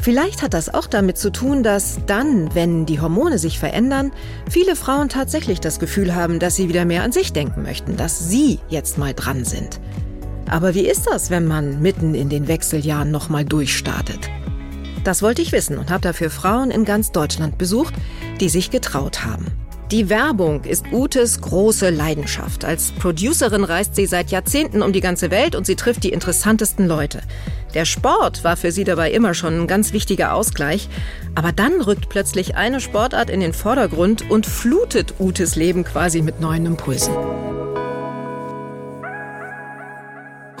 Vielleicht hat das auch damit zu tun, dass dann, wenn die Hormone sich verändern, viele Frauen tatsächlich das Gefühl haben, dass sie wieder mehr an sich denken möchten, dass sie jetzt mal dran sind. Aber wie ist das, wenn man mitten in den Wechseljahren nochmal durchstartet? Das wollte ich wissen und habe dafür Frauen in ganz Deutschland besucht, die sich getraut haben. Die Werbung ist Utes große Leidenschaft. Als Producerin reist sie seit Jahrzehnten um die ganze Welt und sie trifft die interessantesten Leute. Der Sport war für sie dabei immer schon ein ganz wichtiger Ausgleich. Aber dann rückt plötzlich eine Sportart in den Vordergrund und flutet Utes Leben quasi mit neuen Impulsen.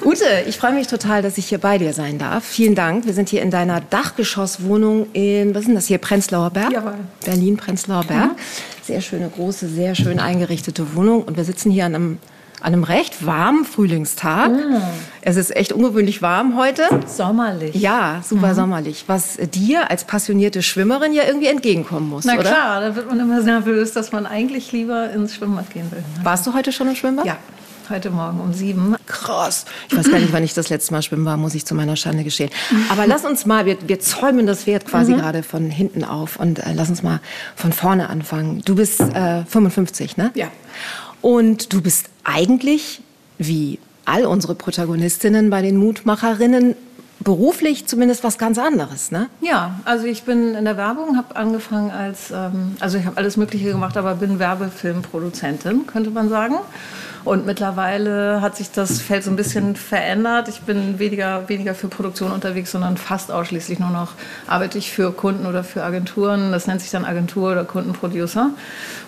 Ute, ich freue mich total, dass ich hier bei dir sein darf. Vielen Dank. Wir sind hier in deiner Dachgeschosswohnung in, was ist denn das hier, Prenzlauer Berg? Jawohl. Berlin, Prenzlauer Berg. Sehr schöne, große, sehr schön eingerichtete Wohnung. Und wir sitzen hier an einem, an einem recht warmen Frühlingstag. Es ist echt ungewöhnlich warm heute. Sommerlich. Ja, super sommerlich. Was dir als passionierte Schwimmerin ja irgendwie entgegenkommen muss, Na oder? klar, da wird man immer nervös, dass man eigentlich lieber ins Schwimmbad gehen will. ne? Warst du heute schon im Schwimmbad? Ja, heute Morgen um sieben. Krass. Ich weiß gar nicht, wann ich das letzte Mal schwimmen war, muss ich zu meiner Schande gestehen. Aber lass uns mal, wir, wir zäumen das Pferd quasi gerade von hinten auf und äh, lass uns mal von vorne anfangen. Du bist äh, 55, ne? Ja. Und du bist eigentlich, wie all unsere Protagonistinnen bei den Mutmacherinnen, beruflich zumindest was ganz anderes, ne? Ja, also ich bin in der Werbung, habe angefangen als, ähm, also ich habe alles Mögliche gemacht, aber bin Werbefilmproduzentin, könnte man sagen. Und mittlerweile hat sich das Feld so ein bisschen verändert. Ich bin weniger, weniger für Produktion unterwegs, sondern fast ausschließlich nur noch arbeite ich für Kunden oder für Agenturen. Das nennt sich dann Agentur oder Kundenproducer.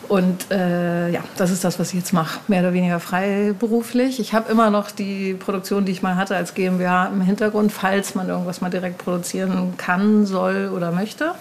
Und äh, ja, das ist das, was ich jetzt mache, mehr oder weniger freiberuflich. Ich habe immer noch die Produktion, die ich mal hatte als GmbH im Hintergrund, falls man irgendwas mal direkt produzieren kann, soll oder möchte.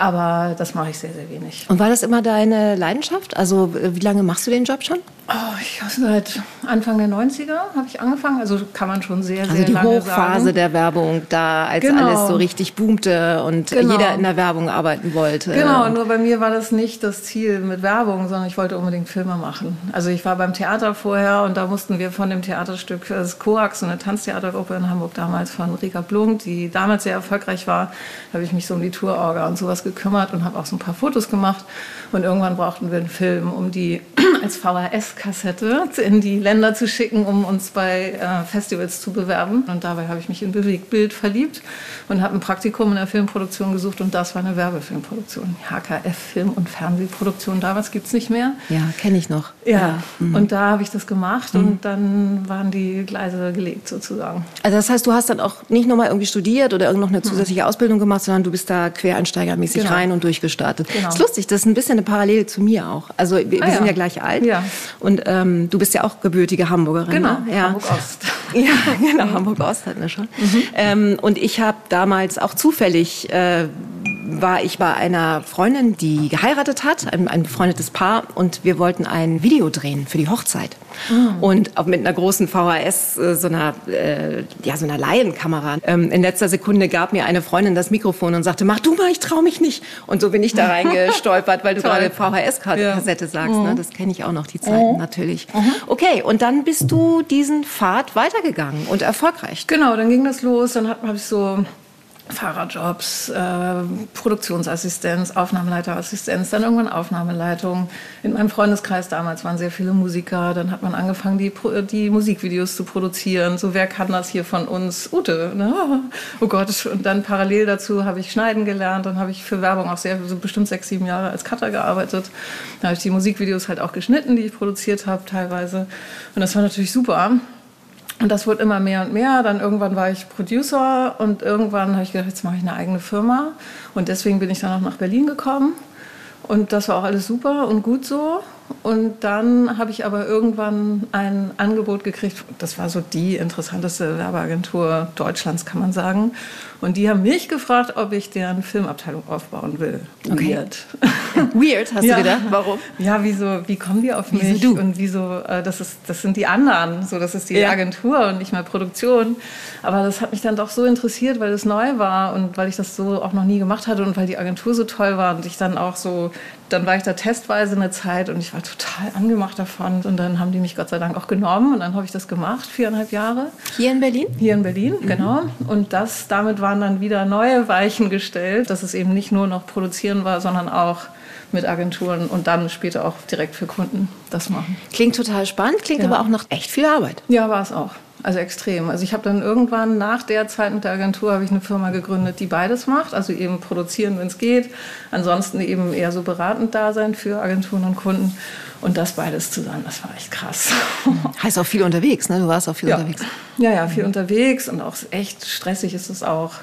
Aber das mache ich sehr, sehr wenig. Und war das immer deine Leidenschaft? Also äh, wie lange machst du den Job schon? Oh, ich seit Anfang der 90er habe ich angefangen. Also kann man schon sehr, Also sehr die lange Hochphase sagen. der Werbung, da als Genau. alles so richtig boomte und Genau. jeder in der Werbung arbeiten wollte. Genau, nur bei mir war das nicht das Ziel mit Werbung, sondern ich wollte unbedingt Filme machen. Also ich war beim Theater vorher und da mussten wir von dem Theaterstück, das Coax, so eine Tanztheatergruppe in Hamburg damals von Rika Blum, die damals sehr erfolgreich war, da habe ich mich so um die Tourorga und sowas gekümmert und habe auch so ein paar Fotos gemacht. Und irgendwann brauchten wir einen Film, um die als VHS-Kassette in die Länder zu schicken, um uns bei äh, Festivals zu bewerben. Und dabei habe ich mich in Bewegtbild verliebt und habe ein Praktikum in der Filmproduktion gesucht und das war eine Werbefilmproduktion. HKF Film- und Fernsehproduktion, damals gibt es nicht mehr. Ja, kenne ich noch. Ja, und da habe ich das gemacht und dann waren die Gleise gelegt sozusagen. Also das heißt, du hast dann auch nicht nochmal irgendwie studiert oder irgend noch eine zusätzliche Ausbildung gemacht, sondern du bist da quereinsteigermäßig Genau. rein und durchgestartet. Genau. Das ist lustig, das ist ein bisschen eine Parallele zu mir auch. Also wir, wir Ah, sind ja. ja gleich alt. Ja. Und ähm, du bist ja auch gebürtige Hamburgerin. Genau, ne? ja. Hamburg-Ost. Ja, genau, Hamburg-Ost hatten wir schon. Ähm, und ich habe damals auch zufällig, äh, war ich bei einer Freundin, die geheiratet hat, ein, ein befreundetes Paar, und wir wollten ein Video drehen für die Hochzeit. Und auch mit einer großen VHS, äh, so einer, äh, ja, so einer Laienkamera. Ähm, in letzter Sekunde gab mir eine Freundin das Mikrofon und sagte, mach du mal, ich trau mich nicht. Und so bin ich da reingestolpert, weil du gerade VHS-Kassette sagst. Ne? Das kenne ich auch noch, die Zeiten natürlich. Mhm. Okay, und dann bist du diesen Pfad weitergegangen und erfolgreich. Genau, dann ging das los. Dann habe ich so Fahrerjobs, äh, Produktionsassistenz, Aufnahmeleiterassistenz, dann irgendwann Aufnahmeleitung. In meinem Freundeskreis damals waren sehr viele Musiker. Dann hat man angefangen, die, die Musikvideos zu produzieren. So, wer kann das hier von uns? Ute, ne? Oh Gott. Und dann parallel dazu habe ich schneiden gelernt. Dann habe ich für Werbung auch sehr, so bestimmt sechs, sieben Jahre als Cutter gearbeitet. Dann habe ich die Musikvideos halt auch geschnitten, die ich produziert habe teilweise. Und das war natürlich super. Und das wurde immer mehr und mehr. Dann irgendwann war ich Producer und irgendwann habe ich gedacht, jetzt mache ich eine eigene Firma. Und deswegen bin ich dann auch nach Berlin gekommen. Und das war auch alles super und gut so. Und dann habe ich aber irgendwann ein Angebot gekriegt. Das war so die interessanteste Werbeagentur Deutschlands, kann man sagen. Und die haben mich gefragt, ob ich deren Filmabteilung aufbauen will. Okay. Weird. Weird, hast Ja. du gedacht? Warum? Ja, wieso, wie kommen die auf mich? Wieso? Und wieso, äh, das, ist, das sind die anderen, so, das ist die Ja. Agentur und nicht mehr Produktion. Aber das hat mich dann doch so interessiert, weil es neu war und weil ich das so auch noch nie gemacht hatte und weil die Agentur so toll war und ich dann auch so, dann war ich da testweise eine Zeit und ich war total angemacht davon. Und dann haben die mich Gott sei Dank auch genommen und dann habe ich das gemacht, viereinhalb Jahre. Hier in Berlin? Hier in Berlin, genau. Und das, damit waren dann wieder neue Weichen gestellt, dass es eben nicht nur noch produzieren war, sondern auch mit Agenturen und dann später auch direkt für Kunden das machen. Klingt total spannend, klingt Ja. aber auch nach echt viel Arbeit. Ja, war es auch. Also extrem. Also ich habe dann irgendwann nach der Zeit mit der Agentur habe ich eine Firma gegründet, die beides macht. Also eben produzieren, wenn es geht. Ansonsten eben eher so beratend da sein für Agenturen und Kunden. Und das beides zusammen, das war echt krass. Heißt auch viel unterwegs, ne? Du warst auch viel Ja. unterwegs. ja, ja, viel unterwegs und auch echt stressig ist es auch.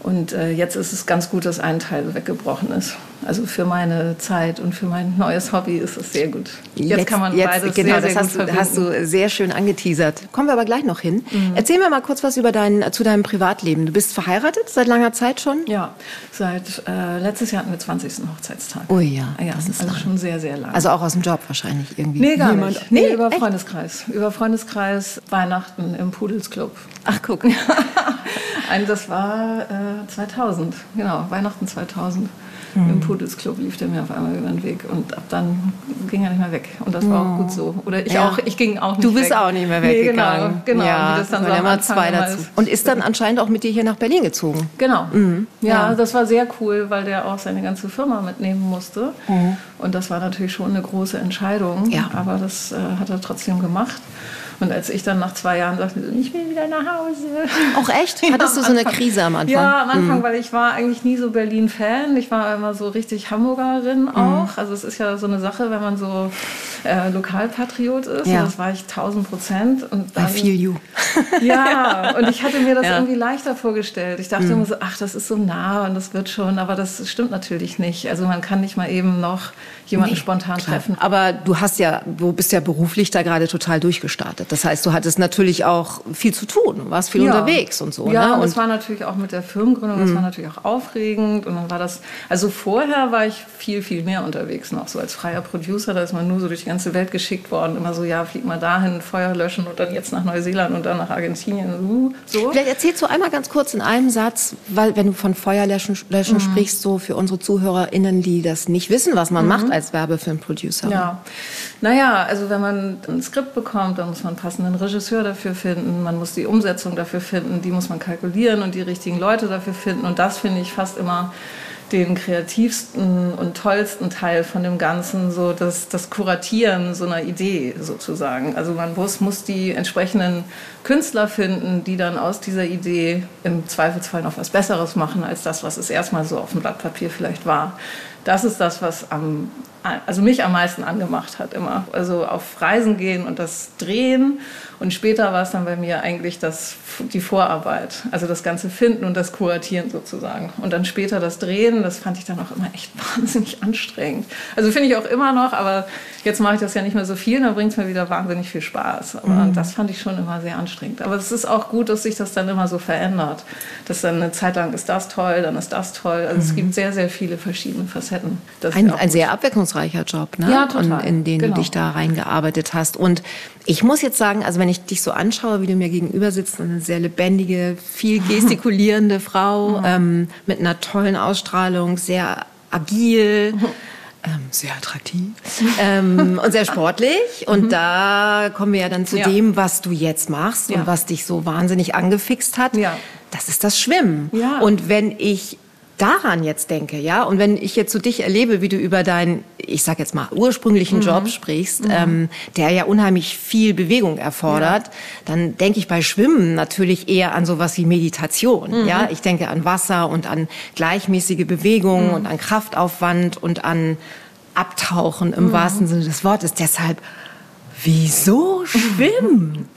Und äh, jetzt ist es ganz gut, dass ein Teil weggebrochen ist. Also für meine Zeit und für mein neues Hobby ist es sehr gut. Jetzt, kann man beides genau, sehr, das sehr hast, gut hast du sehr schön angeteasert. Kommen wir aber gleich noch hin. Erzähl mir mal kurz was über dein, zu deinem Privatleben. Du bist verheiratet seit langer Zeit schon? Ja, seit äh, letztes Jahr hatten wir 20. Hochzeitstag. Ui, ja, ja das ist also lang. schon sehr, sehr lang. Also auch aus dem Job wahrscheinlich irgendwie. nee, gar Jemand- nicht. Nee, über echt? Freundeskreis. Über Freundeskreis Weihnachten im Pudelsclub. Ach, guck. Das war äh, 2000, genau, Weihnachten 2000. Mhm. Im Pudelsclub lief der mir auf einmal über den Weg und ab dann ging er nicht mehr weg. Und das war auch gut so. Oder ich Ja. auch, ich ging auch nicht Du bist weg. auch nicht mehr Nee, weggegangen. genau, genau. Ja, das dann so am zwei dazu. Und ist dann anscheinend auch mit dir hier nach Berlin gezogen. Genau. Mhm. Ja, Ja. das war sehr cool, weil der auch seine ganze Firma mitnehmen musste. Und das war natürlich schon eine große Entscheidung. Mhm. Ja. Aber das äh, hat er trotzdem gemacht. Und als ich dann nach zwei Jahren sagte, ich will wieder nach Hause. Auch echt? Hattest du so eine Krise am Anfang? Mhm. Ja, am Anfang, weil ich war eigentlich nie so Berlin-Fan. Ich war immer so richtig Hamburgerin Mhm. auch. Also es ist ja so eine Sache, wenn man so äh, Lokalpatriot ist. Ja. Und das war ich 1000 Prozent. Und I dann- feel you. ja, und ich hatte mir das Ja. irgendwie leichter vorgestellt. Ich dachte immer so, ach, das ist so nah und das wird schon, aber das stimmt natürlich nicht. Also man kann nicht mal eben noch jemanden Nee, spontan klar. treffen. Aber du hast ja, du bist ja beruflich da gerade total durchgestartet. Das heißt, du hattest natürlich auch viel zu tun, warst viel Ja. unterwegs und so. Ja, ne? und es war natürlich auch mit der Firmengründung, das war natürlich auch aufregend. Und dann war das, also vorher war ich viel, viel mehr unterwegs noch, so als freier Producer. Da ist man nur so durch die ganze Welt geschickt worden. Immer so, ja, flieg mal dahin, Feuer löschen und dann jetzt nach Neuseeland und dann nach Argentinien. uh, So. Vielleicht erzählst du einmal ganz kurz in einem Satz, weil wenn du von Feuerlöschen löschen Mhm. sprichst, so für unsere ZuhörerInnen, die das nicht wissen, was man macht als Werbefilmproducer. Mhm. Ja, naja, also wenn man ein Skript bekommt, dann muss man einen passenden Regisseur dafür finden, man muss die Umsetzung dafür finden, die muss man kalkulieren und die richtigen Leute dafür finden. Und das finde ich fast immer den kreativsten und tollsten Teil von dem Ganzen, so das, das Kuratieren so einer Idee sozusagen. Also man muss, muss die entsprechenden Künstler finden, die dann aus dieser Idee im Zweifelsfall noch was Besseres machen als das, was es erstmal so auf dem Blatt Papier vielleicht war. Das ist das, was am, also mich am meisten angemacht hat immer. Also auf Reisen gehen und das drehen. Und später war es dann bei mir eigentlich das, die Vorarbeit. Also das ganze Finden und das Kuratieren sozusagen. Und dann später das Drehen, das fand ich dann auch immer echt wahnsinnig anstrengend. Also finde ich auch immer noch, aber jetzt mache ich das ja nicht mehr so viel, dann bringt es mir wieder wahnsinnig viel Spaß. Aber das fand ich schon immer sehr anstrengend. Aber es ist auch gut, dass sich das dann immer so verändert. Dass dann eine Zeit lang ist das toll, dann ist das toll. Also es gibt sehr, sehr viele verschiedene Facetten. Ist Ein, ein sehr abwechslungsreicher Job, ne? Ja, total. Und in den Genau. du dich da reingearbeitet hast. Und ich muss jetzt sagen, also wenn ich dich so anschaue, wie du mir gegenüber sitzt, eine sehr lebendige, viel gestikulierende Frau Mhm. ähm, mit einer tollen Ausstrahlung, sehr agil. Mhm. Ähm, sehr attraktiv ähm, und sehr sportlich. Und da kommen wir ja dann zu Mhm. Ja. dem, was du jetzt machst Ja. und was dich so wahnsinnig angefixt hat. Ja. Das ist das Schwimmen. Und wenn ich daran jetzt denke, ja, und wenn ich jetzt so dich erlebe, wie du über deinen, ich sag jetzt mal, ursprünglichen Mhm. Job sprichst, ähm, der ja unheimlich viel Bewegung erfordert, dann denke ich bei Schwimmen natürlich eher an sowas wie Meditation, Mhm. ja. Ich denke an Wasser und an gleichmäßige Bewegung Mhm. und an Kraftaufwand und an Abtauchen Mhm. im wahrsten Sinne des Wortes. Deshalb, wieso schwimmen?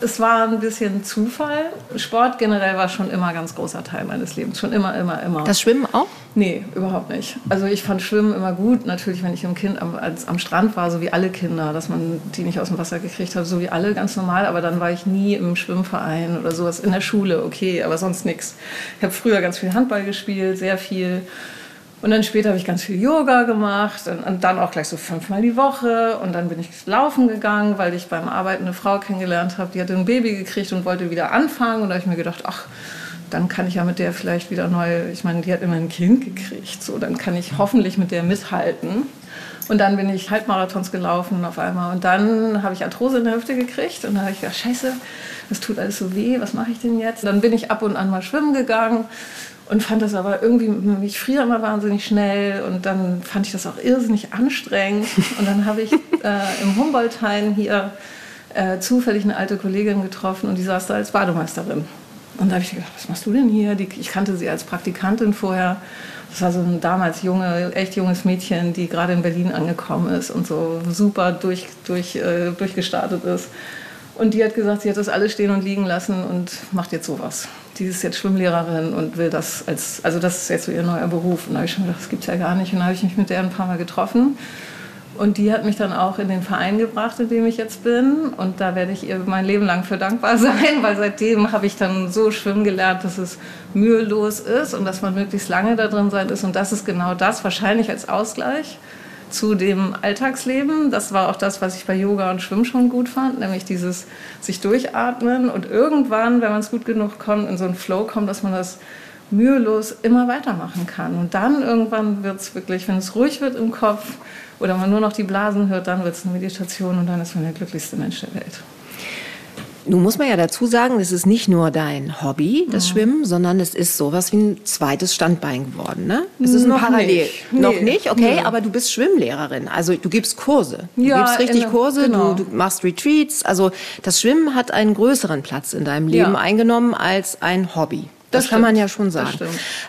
Es war ein bisschen Zufall. Sport generell war schon immer ein ganz großer Teil meines Lebens. Schon immer, immer, immer. Das Schwimmen auch? Nee, überhaupt nicht. Also ich fand Schwimmen immer gut. Natürlich, wenn ich im Kind am, als, am Strand war, so wie alle Kinder, dass man die nicht aus dem Wasser gekriegt hat, so wie alle, ganz normal. Aber dann war ich nie im Schwimmverein oder sowas. In der Schule, okay, aber sonst nichts. Ich habe früher ganz viel Handball gespielt, sehr viel. Und dann später habe ich ganz viel Yoga gemacht und, dann auch gleich so fünfmal die Woche. Und dann bin ich laufen gegangen, weil ich beim Arbeiten eine Frau kennengelernt habe, die hatte ein Baby gekriegt und wollte wieder anfangen. Und da habe ich mir gedacht, ach, dann kann ich ja mit der vielleicht wieder neu, ich meine, die hat immer ein Kind gekriegt, so, dann kann ich hoffentlich mit der mithalten. Und dann bin ich Halbmarathons gelaufen auf einmal. Und dann habe ich Arthrose in der Hüfte gekriegt. Und dann habe ich gedacht, scheiße, das tut alles so weh, was mache ich denn jetzt? Dann bin ich ab und an mal schwimmen gegangen und fand das aber irgendwie, ich friere immer wahnsinnig schnell und dann fand ich das auch irrsinnig anstrengend. Und dann habe ich äh, im Humboldt-Hain hier äh, zufällig eine alte Kollegin getroffen und die saß da als Bademeisterin. Und da habe ich gedacht, was machst du denn hier? Die, ich kannte sie als Praktikantin vorher. Das war so ein damals junge, echt junges Mädchen, die gerade in Berlin angekommen ist und so super durch, durch, äh, durchgestartet ist. Und die hat gesagt, sie hat das alles stehen und liegen lassen und macht jetzt sowas. Die ist jetzt Schwimmlehrerin und will das als, also das ist jetzt so ihr neuer Beruf. Und da habe ich schon gedacht, das gibt es ja gar nicht. Und da habe ich mich mit der ein paar Mal getroffen. Und die hat mich dann auch in den Verein gebracht, in dem ich jetzt bin. Und da werde ich ihr mein Leben lang für dankbar sein, weil seitdem habe ich dann so schwimmen gelernt, dass es mühelos ist und dass man möglichst lange da drin sein ist. Und das ist genau das, wahrscheinlich als Ausgleich zu dem Alltagsleben. Das war auch das, was ich bei Yoga und Schwimmen schon gut fand, nämlich dieses sich durchatmen und irgendwann, wenn man es gut genug kommt, in so einen Flow kommt, dass man das mühelos immer weitermachen kann. Und dann irgendwann wird es wirklich, wenn es ruhig wird im Kopf oder man nur noch die Blasen hört, dann wird es eine Meditation und dann ist man der glücklichste Mensch der Welt. Nun muss man ja dazu sagen, es ist nicht nur dein Hobby, das ja. Schwimmen, sondern es ist sowas wie ein zweites Standbein geworden. Ne? Es ist noch parallel. Nicht. Nee. Noch nicht, okay, nee. aber du bist Schwimmlehrerin. Also du gibst Kurse. Du ja, gibst richtig Kurse, genau. du, du, machst Retreats. Also das Schwimmen hat einen größeren Platz in deinem Leben ja. eingenommen als ein Hobby. Das, das kann man ja schon sagen.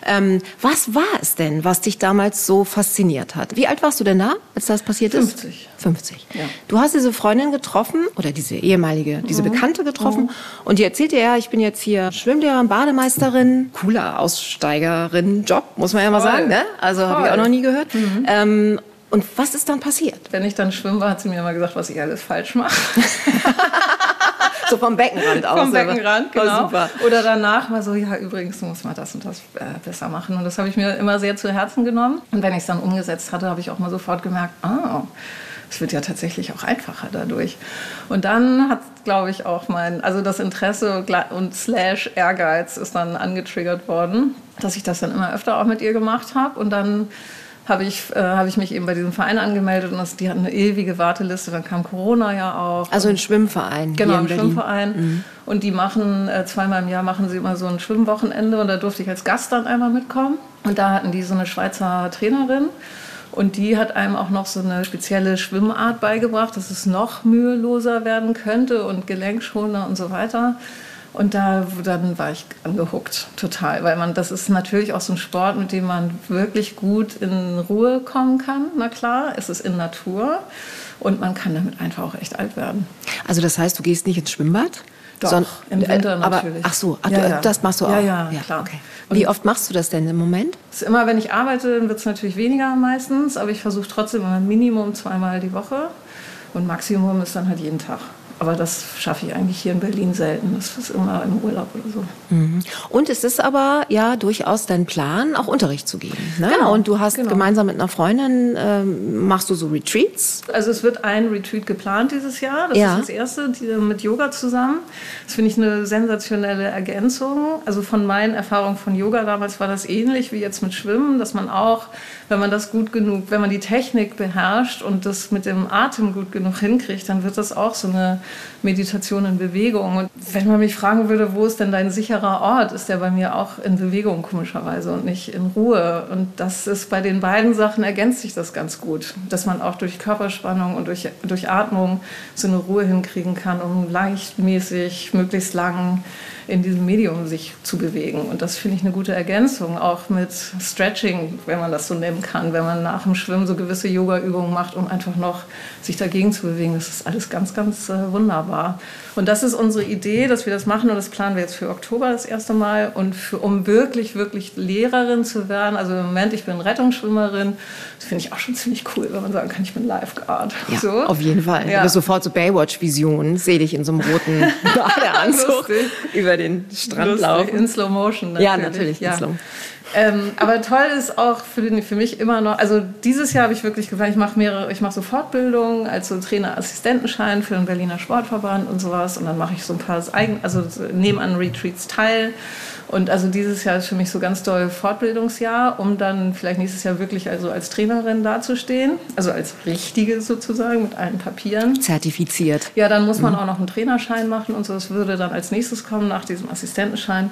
Ähm, was war es denn, was dich damals so fasziniert hat? Wie alt warst du denn da, als das passiert 50. ist? 50. Ja. Du hast diese Freundin getroffen oder diese ehemalige, diese mhm. Bekannte getroffen mhm. und die erzählte ja, ich bin jetzt hier Schwimmlehrerin, Bademeisterin, cooler Aussteigerin-Job, muss man ja mal Voll. sagen. Ne? Also habe ich auch noch nie gehört. Mhm. Ähm, und was ist dann passiert? Wenn ich dann schwimmen war, hat sie mir immer gesagt, was ich alles falsch mache. so vom Beckenrand aus. Vom Beckenrand, genau. super. Oder danach mal so, ja, übrigens muss man das und das äh, besser machen. Und das habe ich mir immer sehr zu Herzen genommen. Und wenn ich es dann umgesetzt hatte, habe ich auch mal sofort gemerkt, ah, es wird ja tatsächlich auch einfacher dadurch. Und dann hat, glaube ich, auch mein, also das Interesse und slash Ehrgeiz ist dann angetriggert worden, dass ich das dann immer öfter auch mit ihr gemacht habe. Und dann habe ich, äh, hab ich mich eben bei diesem Verein angemeldet und das, die hatten eine ewige Warteliste. Dann kam Corona ja auch. Also ein Schwimmverein. Genau, ein Schwimmverein. Mhm. Und die machen äh, zweimal im Jahr machen sie immer so ein Schwimmwochenende und da durfte ich als Gast dann einmal mitkommen. Und da hatten die so eine Schweizer Trainerin. Und die hat einem auch noch so eine spezielle Schwimmart beigebracht, dass es noch müheloser werden könnte und gelenkschonender und so weiter. Und da dann war ich angehuckt, total, weil man das ist natürlich auch so ein Sport, mit dem man wirklich gut in Ruhe kommen kann. Na klar, es ist in Natur und man kann damit einfach auch echt alt werden. Also das heißt, du gehst nicht ins Schwimmbad? Doch, Son im Winter äh, aber, Ach so, ach, ja, ja. das machst du auch? Ja, ja, ja. klar. Okay. Wie oft machst du das denn im Moment? Ist immer, wenn ich arbeite, wird es natürlich weniger meistens, aber ich versuche trotzdem immer Minimum zweimal die Woche und Maximum ist dann halt jeden Tag. Aber das schaffe ich eigentlich hier in Berlin selten. Das ist immer im Urlaub oder so. Mhm. Und es ist aber ja durchaus dein Plan, auch Unterricht zu geben. Ne? Genau. Und du hast genau. gemeinsam mit einer Freundin, ähm, machst du so Retreats? Also es wird ein Retreat geplant dieses Jahr. Das ja. ist das erste die, mit Yoga zusammen. Das finde ich eine sensationelle Ergänzung. Also von meinen Erfahrungen von Yoga damals war das ähnlich wie jetzt mit Schwimmen, dass man auch, wenn man das gut genug, wenn man die Technik beherrscht und das mit dem Atem gut genug hinkriegt, dann wird das auch so eine Meditation in Bewegung. Und wenn man mich fragen würde, wo ist denn dein sicherer Ort, ist der bei mir auch in Bewegung komischerweise und nicht in Ruhe. Und das ist bei den beiden Sachen ergänzt sich das ganz gut, dass man auch durch Körperspannung und durch, durch Atmung so eine Ruhe hinkriegen kann, um leichtmäßig, möglichst lang in diesem Medium sich zu bewegen. Und das finde ich eine gute Ergänzung, auch mit Stretching, wenn man das so nennen kann, wenn man nach dem Schwimmen so gewisse Yoga-Übungen macht, um einfach noch sich dagegen zu bewegen. Das ist alles ganz, ganz äh, wunderbar. Und das ist unsere Idee, dass wir das machen und das planen wir jetzt für Oktober das erste Mal. Und für, um wirklich, wirklich Lehrerin zu werden, also im Moment, ich bin Rettungsschwimmerin, das finde ich auch schon ziemlich cool, wenn man sagen kann, ich bin Lifeguard. Ja, so. auf jeden Fall. Ja. sofort so Baywatch-Visionen, sehe dich in so einem roten Badeanzug über den Strand Lustig. laufen. In Slow Motion natürlich. Ja, natürlich, ja. in Slow ähm, aber toll ist auch für, den, für mich immer noch, also dieses Jahr habe ich wirklich gesagt, ich mache mehrere, ich mache so Fortbildungen als so Trainerassistentenschein für den Berliner Sportverband und sowas und dann mache ich so ein paar eigen, also nebenan Retreats teil und also dieses Jahr ist für mich so ganz toll Fortbildungsjahr, um dann vielleicht nächstes Jahr wirklich also als Trainerin dazustehen, also als richtige sozusagen mit allen Papieren. Zertifiziert. Ja, dann muss man mhm. auch noch einen Trainerschein machen und so. Das würde dann als nächstes kommen nach diesem Assistentenschein.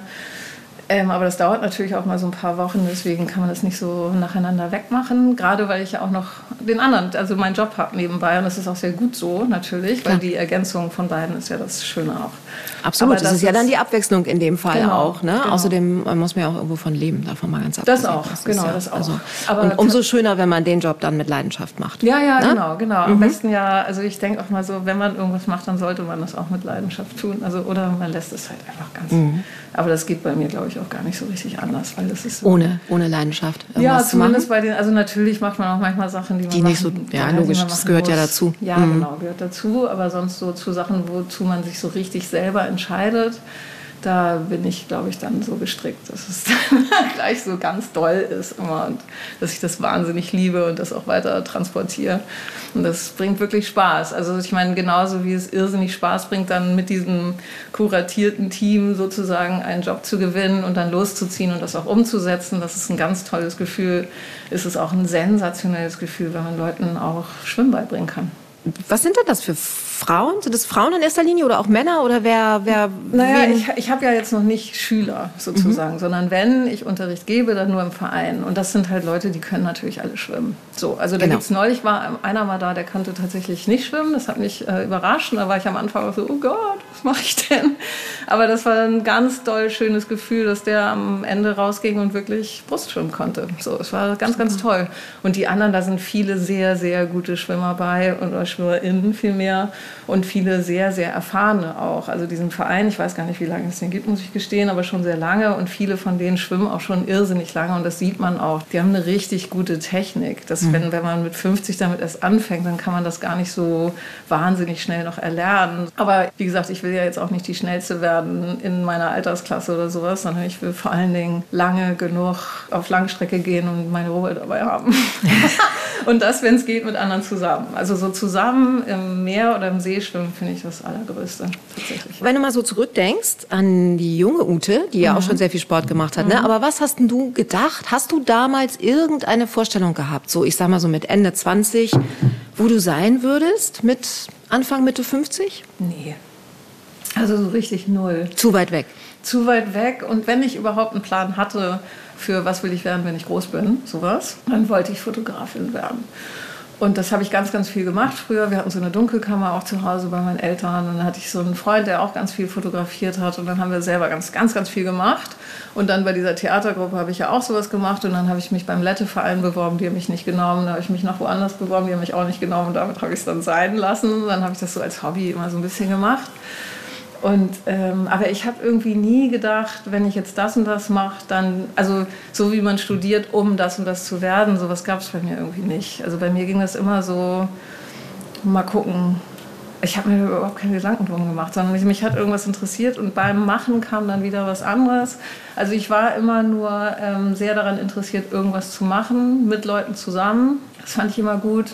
Ähm, aber das dauert natürlich auch mal so ein paar Wochen, deswegen kann man das nicht so nacheinander wegmachen. Gerade weil ich ja auch noch den anderen, also meinen Job habe nebenbei und das ist auch sehr gut so natürlich, weil die Ergänzung von beiden ist ja das Schöne auch. Absolut, das, das, ist ja dann die Abwechslung in dem Fall genau, auch. Ne? Genau. Außerdem muss man ja auch irgendwo von leben, davon mal ganz abgesehen. Das auch, das genau, ja, das auch. Also, und umso schöner, wenn man den Job dann mit Leidenschaft macht. Ja, ja, ne? genau, genau. Am mhm. besten ja, also ich denke auch mal so, wenn man irgendwas macht, dann sollte man das auch mit Leidenschaft tun. Also, oder man lässt es halt einfach ganz. Mhm. Aber das geht bei mir, glaube ich, auch gar nicht so richtig anders, weil das ist so ohne ohne Leidenschaft. Ja, zumindest bei den. Also natürlich macht man auch manchmal Sachen, die man die nicht so. Ja, logisch, das gehört muss. ja dazu. Ja, mhm. genau, gehört dazu. Aber sonst so zu Sachen, wozu man sich so richtig selber entscheidet da bin ich, glaube ich, dann so gestrickt, dass es gleich so ganz doll ist immer und dass ich das wahnsinnig liebe und das auch weiter transportiere. Und das bringt wirklich Spaß. Also ich meine, genauso wie es irrsinnig Spaß bringt, dann mit diesem kuratierten Team sozusagen einen Job zu gewinnen und dann loszuziehen und das auch umzusetzen, das ist ein ganz tolles Gefühl. Ist es auch ein sensationelles Gefühl, wenn man Leuten auch Schwimmen beibringen kann. Was sind denn das für Frauen? Sind das Frauen in erster Linie oder auch Männer oder wer? wer naja, wen? ich, ich habe ja jetzt noch nicht Schüler sozusagen, mhm. sondern wenn ich Unterricht gebe, dann nur im Verein. Und das sind halt Leute, die können natürlich alle schwimmen. So, also da genau. gibt's neulich war einer mal da, der konnte tatsächlich nicht schwimmen. Das hat mich äh, überrascht. Und da war ich am Anfang auch so, oh Gott, was mache ich denn? Aber das war ein ganz doll schönes Gefühl, dass der am Ende rausging und wirklich Brust schwimmen konnte. So, es war ganz, ganz toll. Und die anderen, da sind viele sehr, sehr gute Schwimmer bei oder SchwimmerInnen vielmehr und viele sehr, sehr erfahrene auch. Also diesen Verein, ich weiß gar nicht, wie lange es den gibt, muss ich gestehen, aber schon sehr lange und viele von denen schwimmen auch schon irrsinnig lange und das sieht man auch. Die haben eine richtig gute Technik. Das, mhm. wenn, wenn man mit 50 damit erst anfängt, dann kann man das gar nicht so wahnsinnig schnell noch erlernen. Aber wie gesagt, ich will ja jetzt auch nicht die Schnellste werden in meiner Altersklasse oder sowas, sondern ich will vor allen Dingen lange genug auf Langstrecke gehen und meine Ruhe dabei haben. und das, wenn es geht, mit anderen zusammen. Also so zusammen im Meer oder im See schwimmen, finde ich das Allergrößte tatsächlich. Wenn du mal so zurückdenkst an die junge Ute, die ja mhm. auch schon sehr viel Sport gemacht hat, ne? mhm. ne? aber was hast du gedacht? Hast du damals irgendeine Vorstellung gehabt, so ich sag mal so mit Ende 20, wo du sein würdest mit Anfang, Mitte 50? Nee. Also so richtig null. Zu weit weg. Zu weit weg. Und wenn ich überhaupt einen Plan hatte, für was will ich werden, wenn ich groß bin, sowas, dann wollte ich Fotografin werden. Und das habe ich ganz, ganz viel gemacht früher. Wir hatten so eine Dunkelkammer auch zu Hause bei meinen Eltern. Und dann hatte ich so einen Freund, der auch ganz viel fotografiert hat. Und dann haben wir selber ganz, ganz, ganz viel gemacht. Und dann bei dieser Theatergruppe habe ich ja auch sowas gemacht. Und dann habe ich mich beim Lette-Verein beworben. Die haben mich nicht genommen. Dann habe ich mich noch woanders beworben. Die haben mich auch nicht genommen. Und damit habe ich es dann sein lassen. Dann habe ich das so als Hobby immer so ein bisschen gemacht. Und, ähm, aber ich habe irgendwie nie gedacht, wenn ich jetzt das und das mache, dann, also so wie man studiert, um das und das zu werden, sowas gab es bei mir irgendwie nicht. Also bei mir ging das immer so, mal gucken. Ich habe mir überhaupt keine Gedanken drum gemacht, sondern mich, mich, hat irgendwas interessiert und beim Machen kam dann wieder was anderes. Also ich war immer nur ähm, sehr daran interessiert, irgendwas zu machen mit Leuten zusammen. Das fand ich immer gut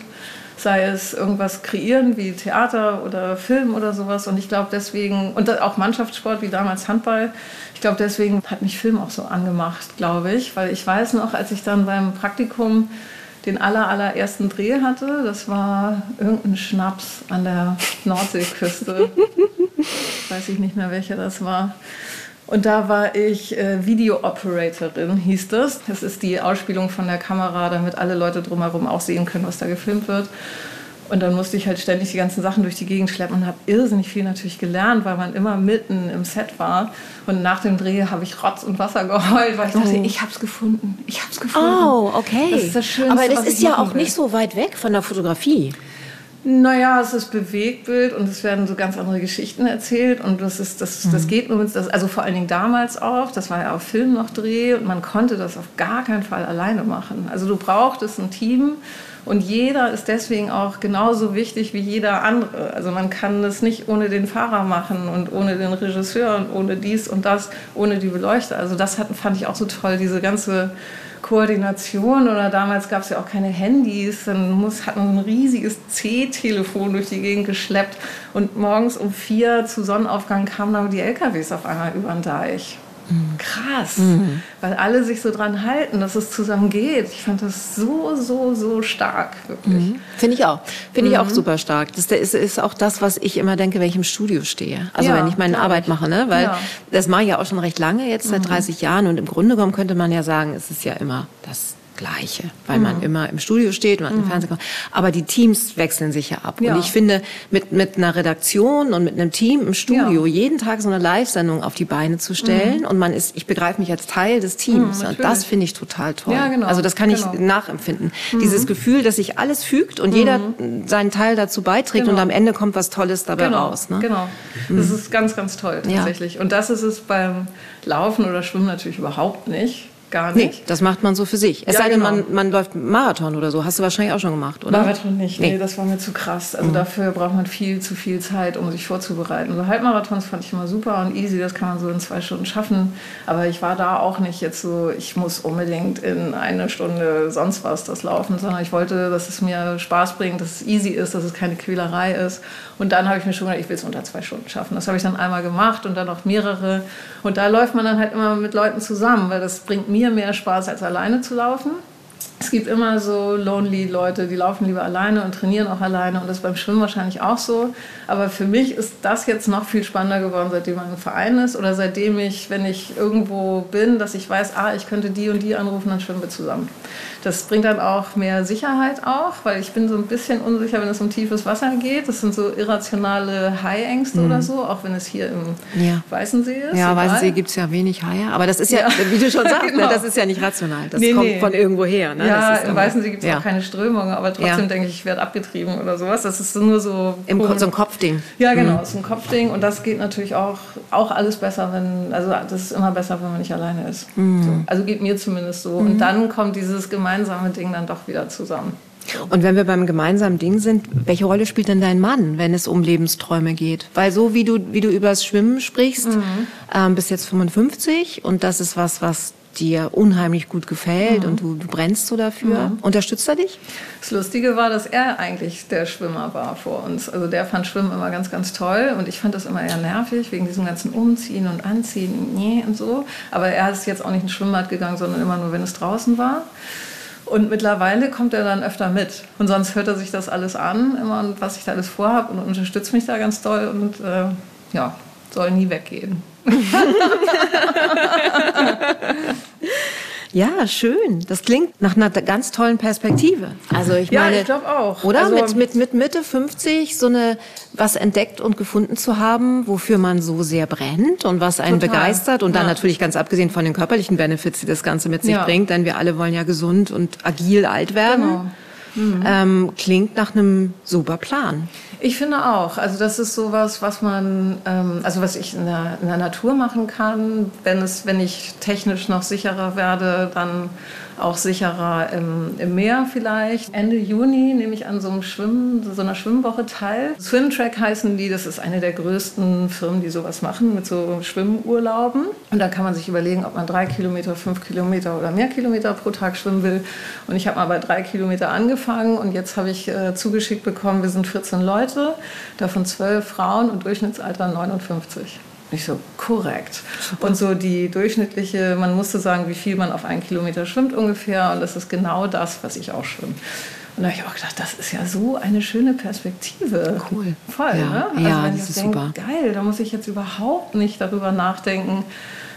sei es irgendwas kreieren wie Theater oder Film oder sowas. Und ich glaube deswegen, und auch Mannschaftssport wie damals Handball, ich glaube deswegen hat mich Film auch so angemacht, glaube ich. Weil ich weiß noch, als ich dann beim Praktikum den aller, allerersten Dreh hatte, das war irgendein Schnaps an der Nordseeküste. weiß ich nicht mehr, welcher das war. Und da war ich äh, Video-Operatorin, hieß das. Das ist die Ausspielung von der Kamera, damit alle Leute drumherum auch sehen können, was da gefilmt wird. Und dann musste ich halt ständig die ganzen Sachen durch die Gegend schleppen und habe irrsinnig viel natürlich gelernt, weil man immer mitten im Set war. Und nach dem Dreh habe ich Rotz und Wasser geheult, weil ich dachte, oh. ich habe es gefunden. Ich habe es gefunden. Oh, okay. Das ist das Schönste, Aber das ist ja auch will. nicht so weit weg von der Fotografie. Naja, es ist Bewegtbild und es werden so ganz andere Geschichten erzählt und das ist das, das mhm. geht nur mit das, also vor allen Dingen damals auch, das war ja auf Film noch Dreh und man konnte das auf gar keinen Fall alleine machen. Also du brauchtest ein Team und jeder ist deswegen auch genauso wichtig wie jeder andere. Also man kann das nicht ohne den Fahrer machen und ohne den Regisseur und ohne dies und das, ohne die Beleuchter. Also das hat, fand ich auch so toll, diese ganze Koordination oder damals gab es ja auch keine Handys, dann muss, hat man ein riesiges C-Telefon durch die Gegend geschleppt und morgens um vier zu Sonnenaufgang kamen dann die LKWs auf einmal über den Deich. Krass, mhm. weil alle sich so dran halten, dass es zusammen geht. Ich fand das so, so, so stark, wirklich. Mhm. Finde ich auch. Finde ich auch mhm. super stark. Das ist, ist, auch das, was ich immer denke, wenn ich im Studio stehe. Also ja, wenn ich meine Arbeit ich. mache, ne? weil ja. das mache ich ja auch schon recht lange, jetzt seit 30 mhm. Jahren. Und im Grunde genommen könnte man ja sagen, es ist ja immer das Gleiche, weil mhm. man immer im Studio steht und mhm. im Fernsehen kommt. Aber die Teams wechseln sich ja ab. Ja. Und ich finde, mit, mit einer Redaktion und mit einem Team im Studio ja. jeden Tag so eine Live-Sendung auf die Beine zu stellen mhm. und man ist, ich begreife mich als Teil des Teams. Mhm, das finde ich total toll. Ja, genau. Also das kann ich genau. nachempfinden. Mhm. Dieses Gefühl, dass sich alles fügt und jeder mhm. seinen Teil dazu beiträgt genau. und am Ende kommt was Tolles dabei genau. raus. Ne? Genau. Das ist ganz, ganz toll tatsächlich. Und das ist es beim Laufen oder Schwimmen natürlich überhaupt nicht gar nicht. Nee, das macht man so für sich. Es ja, sei denn, genau. man, man läuft Marathon oder so. Hast du wahrscheinlich auch schon gemacht, oder? Marathon nicht. Nee, nee das war mir zu krass. Also mhm. dafür braucht man viel zu viel Zeit, um sich vorzubereiten. Also Halbmarathons fand ich immer super und easy. Das kann man so in zwei Stunden schaffen. Aber ich war da auch nicht jetzt so, ich muss unbedingt in eine Stunde sonst was das laufen, sondern ich wollte, dass es mir Spaß bringt, dass es easy ist, dass es keine Quälerei ist. Und dann habe ich mir schon gedacht, ich will es unter zwei Stunden schaffen. Das habe ich dann einmal gemacht und dann noch mehrere. Und da läuft man dann halt immer mit Leuten zusammen, weil das bringt mir mehr Spaß, als alleine zu laufen. Es gibt immer so lonely Leute, die laufen lieber alleine und trainieren auch alleine und das ist beim Schwimmen wahrscheinlich auch so. Aber für mich ist das jetzt noch viel spannender geworden, seitdem man im Verein ist oder seitdem ich, wenn ich irgendwo bin, dass ich weiß, ah, ich könnte die und die anrufen, dann schwimmen wir zusammen. Das bringt dann auch mehr Sicherheit auch, weil ich bin so ein bisschen unsicher, wenn es um tiefes Wasser geht. Das sind so irrationale Haiängste mhm. oder so, auch wenn es hier im ja. Weißensee ist. Ja, egal. Weißensee gibt es ja wenig Haie, aber das ist ja, ja. wie du schon sagst, ne, genau. ne, das ist ja nicht rational. Das nee, kommt nee. von irgendwo her. Ne? Ja, im Weißensee gibt es ja. auch keine Strömung, aber trotzdem denke ich, ich werde abgetrieben oder sowas. Das ist nur so... Im, so ein Kopfding. Ja, genau, mhm. so ein Kopfding und das geht natürlich auch, auch alles besser, wenn, also das ist immer besser, wenn man nicht alleine ist. Mhm. So. Also geht mir zumindest so. Und mhm. dann kommt dieses gemeinsame Ding dann doch wieder zusammen. Und wenn wir beim gemeinsamen Ding sind, welche Rolle spielt denn dein Mann, wenn es um Lebensträume geht? Weil so wie du, wie du über das Schwimmen sprichst, mhm. ähm, bist jetzt 55 und das ist was, was dir unheimlich gut gefällt mhm. und du, du, brennst so dafür. Mhm. Unterstützt er dich? Das Lustige war, dass er eigentlich der Schwimmer war vor uns. Also der fand Schwimmen immer ganz, ganz toll und ich fand das immer eher nervig wegen diesem ganzen Umziehen und Anziehen nee, und so. Aber er ist jetzt auch nicht ins Schwimmbad gegangen, sondern immer nur, wenn es draußen war. Und mittlerweile kommt er dann öfter mit. Und sonst hört er sich das alles an, immer und was ich da alles vorhabe und unterstützt mich da ganz doll und äh, ja, soll nie weggehen. Ja, schön. Das klingt nach einer ganz tollen Perspektive. Also ich meine, ja, ich glaube auch. Oder also, mit, mit, mit Mitte 50 so eine was entdeckt und gefunden zu haben, wofür man so sehr brennt und was einen Total. begeistert und ja. dann natürlich ganz abgesehen von den körperlichen Benefits, die das Ganze mit sich ja. bringt, denn wir alle wollen ja gesund und agil alt werden. Genau. Mhm. Ähm, klingt nach einem super Plan. Ich finde auch. Also das ist sowas, was man, ähm, also was ich in der, in der Natur machen kann. Wenn es, wenn ich technisch noch sicherer werde, dann auch sicherer im, im Meer vielleicht. Ende Juni nehme ich an so, einem Schwimmen, so einer Schwimmwoche teil. Swimtrack heißen die, das ist eine der größten Firmen, die sowas machen mit so Schwimmurlauben. Und da kann man sich überlegen, ob man drei Kilometer, fünf Kilometer oder mehr Kilometer pro Tag schwimmen will. Und ich habe mal bei drei Kilometer angefangen und jetzt habe ich äh, zugeschickt bekommen, wir sind 14 Leute, davon 12 Frauen und Durchschnittsalter 59. Ich so, korrekt. Und so die durchschnittliche, man musste sagen, wie viel man auf einen Kilometer schwimmt ungefähr. Und das ist genau das, was ich auch schwimme. Und da habe ich auch gedacht, das ist ja so eine schöne Perspektive. Cool. Voll, ja. ne? Also ja, das ist denke, super. geil, da muss ich jetzt überhaupt nicht darüber nachdenken,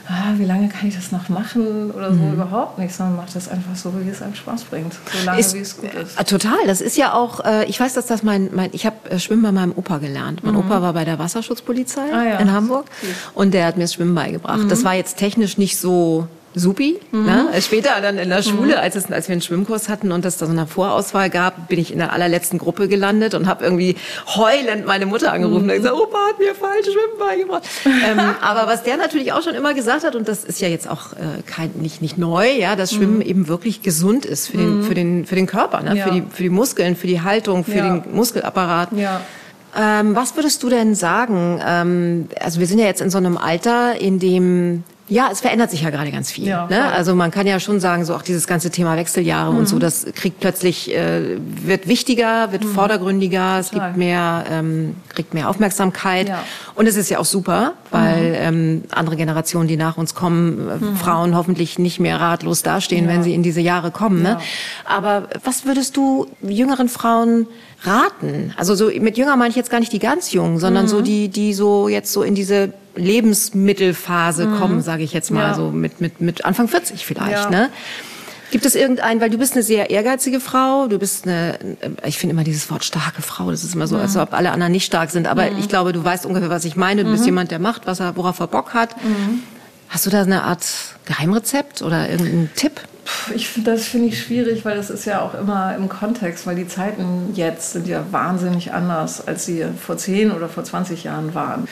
ah, wie lange kann ich das noch machen oder so, mhm. überhaupt nicht, sondern macht das einfach so, wie es einem Spaß bringt, so lange, ist, wie es gut ist. Äh, total, das ist ja auch, äh, ich weiß, dass das mein, mein ich habe äh, Schwimmen bei meinem Opa gelernt. Mein mhm. Opa war bei der Wasserschutzpolizei ah, ja. in Hamburg und der hat mir das Schwimmen beigebracht. Mhm. Das war jetzt technisch nicht so supi. Mhm. Ne? Später dann in der Schule, mhm. als, es, als wir einen Schwimmkurs hatten und es da so eine Vorauswahl gab, bin ich in der allerletzten Gruppe gelandet und habe irgendwie heulend meine Mutter angerufen mhm. und gesagt, Opa hat mir falsch Schwimmen beigebracht. ähm, aber was der natürlich auch schon immer gesagt hat, und das ist ja jetzt auch äh, kein, nicht, nicht neu, ja, dass Schwimmen mhm. eben wirklich gesund ist für den, mhm. für den, für den Körper, ne? Ja. für, die, für die Muskeln, für die Haltung, für ja. den Muskelapparat. Ja. Ähm, was würdest du denn sagen? Ähm, also wir sind ja jetzt in so einem Alter, in dem ja, es verändert sich ja gerade ganz viel. Ja, ne? Also man kann ja schon sagen, so auch dieses ganze Thema Wechseljahre mhm. und so, mhm. das kriegt plötzlich äh, wird wichtiger, wird mhm. vordergründiger, es gibt mehr, ähm, kriegt mehr Aufmerksamkeit ja. und es ist ja auch super, weil mhm. ähm, andere Generationen, die nach uns kommen, äh, mhm. Frauen hoffentlich nicht mehr ratlos dastehen, ja. wenn sie in diese Jahre kommen. Ne? Aber was würdest du jüngeren Frauen raten? Also so mit jünger meine ich jetzt gar nicht die ganz jungen, sondern so mhm. die, die so jetzt so in diese Lebensmittelphase mhm. kommen, sage ich jetzt mal, ja. so mit, mit, mit Anfang 40 vielleicht. Ja. Ne? Gibt es irgendeinen, weil du bist eine sehr ehrgeizige Frau, du bist eine, ich finde immer dieses Wort starke Frau, das ist immer so, mhm. als ob alle anderen nicht stark sind, aber mhm. ich glaube, du weißt ungefähr, was ich meine, du bist mhm. jemand, der macht, was er, worauf er Bock hat. Mhm. Hast du da eine Art Geheimrezept oder irgendeinen Tipp? Ich, das finde ich schwierig, weil das ist ja auch immer im Kontext, weil die Zeiten jetzt sind ja wahnsinnig anders, als sie vor 10 oder vor 20 Jahren waren.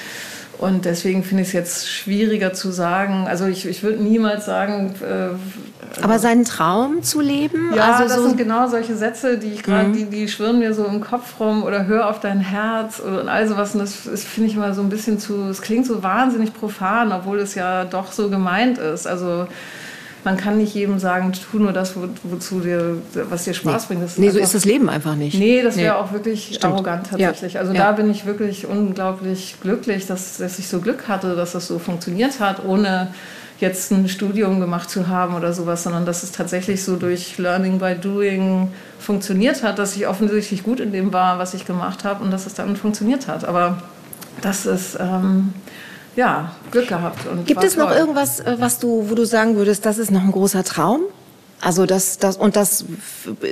Und deswegen finde ich es jetzt schwieriger zu sagen. Also ich, ich würde niemals sagen. Äh, Aber seinen Traum zu leben? Ja, also das so sind genau solche Sätze, die ich gerade, mhm. die, die schwirren mir so im Kopf rum oder hör auf dein Herz und all sowas. Und das finde ich immer so ein bisschen zu, es klingt so wahnsinnig profan, obwohl es ja doch so gemeint ist. Also man kann nicht jedem sagen, tu nur das, wo, wozu dir, was dir Spaß nee. bringt. Das nee, so ist das Leben einfach nicht. Nee, das wäre nee. auch wirklich Stimmt. arrogant tatsächlich. Ja. Also ja. da bin ich wirklich unglaublich glücklich, dass, dass ich so Glück hatte, dass das so funktioniert hat, ohne jetzt ein Studium gemacht zu haben oder sowas, sondern dass es tatsächlich so durch Learning by Doing funktioniert hat, dass ich offensichtlich gut in dem war, was ich gemacht habe und dass es dann funktioniert hat. Aber das ist... Ähm, ja, Glück gehabt. Gibt es noch toll. irgendwas, äh, was du, wo du sagen würdest, das ist noch ein großer Traum? Also das, das und das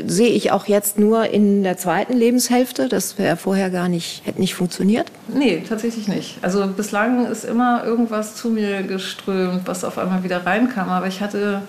sehe ich auch jetzt nur in der zweiten Lebenshälfte. Das wäre vorher gar nicht, hätte nicht funktioniert. Nee, tatsächlich nicht. Also bislang ist immer irgendwas zu mir geströmt, was auf einmal wieder reinkam. Aber ich hatte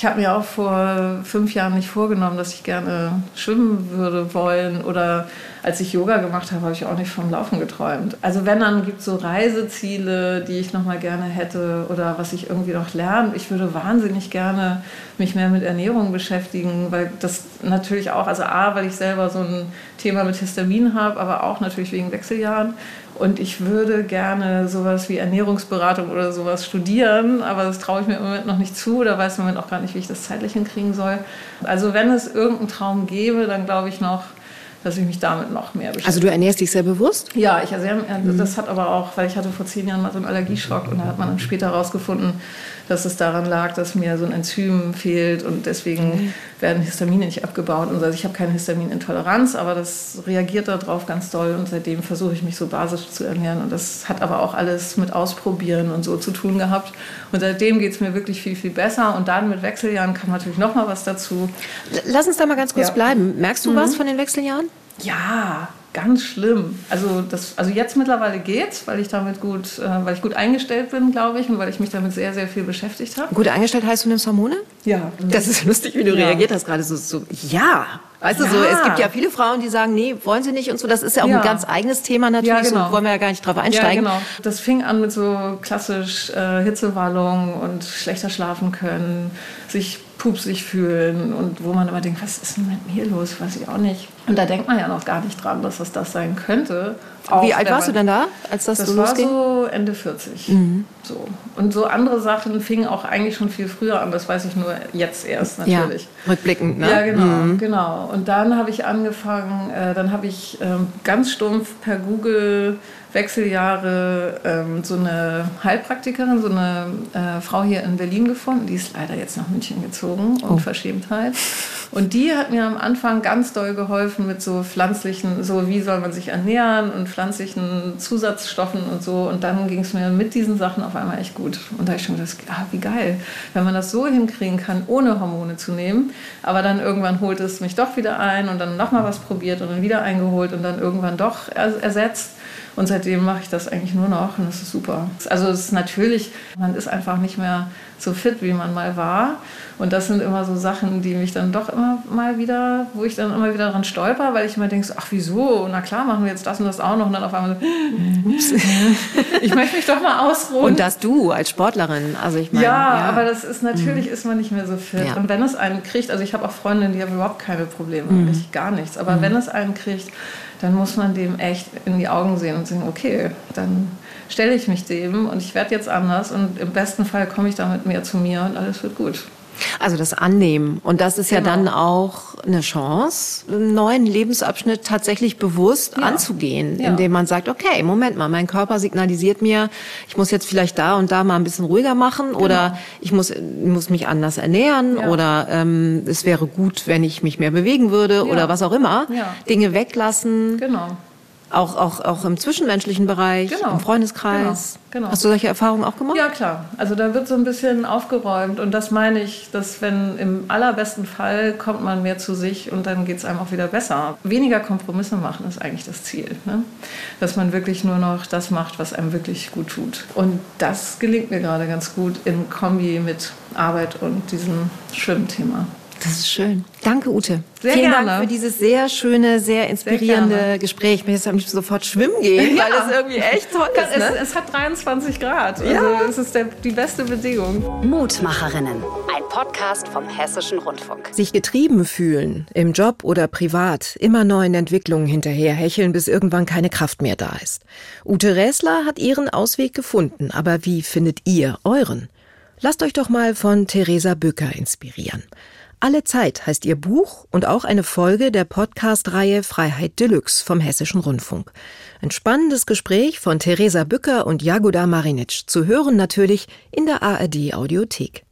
ich habe mir auch vor fünf Jahren nicht vorgenommen, dass ich gerne schwimmen würde wollen. Oder als ich Yoga gemacht habe, habe ich auch nicht vom Laufen geträumt. Also wenn, dann gibt es so Reiseziele, die ich noch mal gerne hätte oder was ich irgendwie noch lerne. Ich würde wahnsinnig gerne mich mehr mit Ernährung beschäftigen, weil das natürlich auch, also A, weil ich selber so ein Thema mit Histamin habe, aber auch natürlich wegen Wechseljahren. Und ich würde gerne sowas wie Ernährungsberatung oder sowas studieren, aber das traue ich mir im Moment noch nicht zu oder weiß im Moment auch gar nicht, wie ich das zeitlich hinkriegen soll. Also wenn es irgendeinen Traum gäbe, dann glaube ich noch, dass ich mich damit noch mehr beschäftige. Also du ernährst dich sehr bewusst? Ja, ich ernähre, mhm. das hat aber auch, weil ich hatte vor zehn Jahren mal so einen Allergieschock und da hat man dann später herausgefunden, dass es daran lag, dass mir so ein Enzym fehlt und deswegen mhm. werden Histamine nicht abgebaut. Und also ich habe keine Histaminintoleranz, aber das reagiert darauf ganz doll und seitdem versuche ich mich so basisch zu ernähren und das hat aber auch alles mit Ausprobieren und so zu tun gehabt. Und seitdem geht es mir wirklich viel, viel besser und dann mit Wechseljahren kam natürlich noch mal was dazu. Lass uns da mal ganz kurz ja. bleiben. Merkst du mhm. was von den Wechseljahren? Ja, ganz schlimm. Also, das, also jetzt mittlerweile geht's, weil ich damit gut, äh, weil ich gut eingestellt bin, glaube ich, und weil ich mich damit sehr, sehr viel beschäftigt habe. Gut eingestellt heißt, du nimmst Hormone? Ja. Das ist lustig, wie du ja. reagiert hast gerade so, so ja. Weißt du, ja. so, es gibt ja viele Frauen, die sagen, nee, wollen sie nicht und so. Das ist ja auch ja. ein ganz eigenes Thema natürlich, genau. so wollen wir ja gar nicht drauf einsteigen. Ja, genau. Das fing an mit so klassisch äh, Hitzewallung und schlechter schlafen können, sich pupsig fühlen und wo man immer denkt, was ist denn mit mir los, weiß ich auch nicht. Und da denkt man ja noch gar nicht dran, dass das das sein könnte. Auch Wie alt warst du denn da, als das, das so losging? Das war so Ende 40. Mhm. So. Und so andere Sachen fingen auch eigentlich schon viel früher an. Das weiß ich nur jetzt erst natürlich. Ja, rückblickend, ne? Ja, genau. Mhm. genau. Und dann habe ich angefangen, äh, dann habe ich ähm, ganz stumpf per Google Wechseljahre ähm, so eine Heilpraktikerin, so eine äh, Frau hier in Berlin gefunden. Die ist leider jetzt nach München gezogen oh. Verschämtheit. Und die hat mir am Anfang ganz doll geholfen mit so pflanzlichen, so wie soll man sich ernähren und pflanzlichen Zusatzstoffen und so. Und dann ging es mir mit diesen Sachen auf einmal echt gut. Und da habe ich schon gedacht, ah, wie geil, wenn man das so hinkriegen kann, ohne Hormone zu nehmen. Aber dann irgendwann holt es mich doch wieder ein und dann nochmal was probiert und dann wieder eingeholt und dann irgendwann doch ersetzt. Und seitdem mache ich das eigentlich nur noch und das ist super. Also es ist natürlich, man ist einfach nicht mehr so fit, wie man mal war. Und das sind immer so Sachen, die mich dann doch immer mal wieder, wo ich dann immer wieder dran stolper, weil ich immer denke, so, ach wieso, na klar, machen wir jetzt das und das auch noch. Und dann auf einmal so, ups, ich möchte mich doch mal ausruhen. Und das du als Sportlerin, also ich meine. Ja, ja, aber das ist natürlich, mhm. ist man nicht mehr so fit. Ja. Und wenn es einen kriegt, also ich habe auch Freundinnen, die haben überhaupt keine Probleme, mhm. gar nichts. Aber mhm. wenn es einen kriegt, dann muss man dem echt in die Augen sehen und sagen, okay, dann stelle ich mich dem und ich werde jetzt anders und im besten Fall komme ich damit mehr zu mir und alles wird gut. Also das Annehmen. Und das ist genau. ja dann auch eine Chance, einen neuen Lebensabschnitt tatsächlich bewusst ja. anzugehen, ja. indem man sagt, okay, Moment mal, mein Körper signalisiert mir, ich muss jetzt vielleicht da und da mal ein bisschen ruhiger machen genau. oder ich muss, muss mich anders ernähren ja. oder ähm, es wäre gut, wenn ich mich mehr bewegen würde oder was auch immer. Dinge weglassen. Genau. Auch, auch, auch im zwischenmenschlichen Bereich, genau. im Freundeskreis. Genau. genau. Hast du solche Erfahrungen auch gemacht? Ja, klar. Also da wird so ein bisschen aufgeräumt. Und das meine ich, dass wenn im allerbesten Fall kommt man mehr zu sich und dann geht es einem auch wieder besser. Weniger Kompromisse machen ist eigentlich das Ziel. Ne? Dass man wirklich nur noch das macht, was einem wirklich gut tut. Und das gelingt mir gerade ganz gut in Kombi mit Arbeit und diesem Schwimmthema. Das ist schön. Danke, Ute. Sehr Vielen gerne. Dank für dieses sehr schöne, sehr inspirierende sehr Gespräch. Ich möchte jetzt am liebsten sofort schwimmen gehen, ja. weil es irgendwie echt toll ist. Ne? Es, es, hat 23 Grad. Also ja. es ist der, die beste Bedingung. Mutmacherinnen. Ein Podcast vom Hessischen Rundfunk. Sich getrieben fühlen, im Job oder privat, immer neuen Entwicklungen hinterherhecheln, bis irgendwann keine Kraft mehr da ist. Ute Räsler hat ihren Ausweg gefunden. Aber wie findet ihr euren? Lasst euch doch mal von Theresa Bücker inspirieren. Alle Zeit heißt ihr Buch und auch eine Folge der Podcast-Reihe Freiheit Deluxe vom Hessischen Rundfunk. Ein spannendes Gespräch von Theresa Bücker und Jagoda Marinic zu hören natürlich in der ARD Audiothek.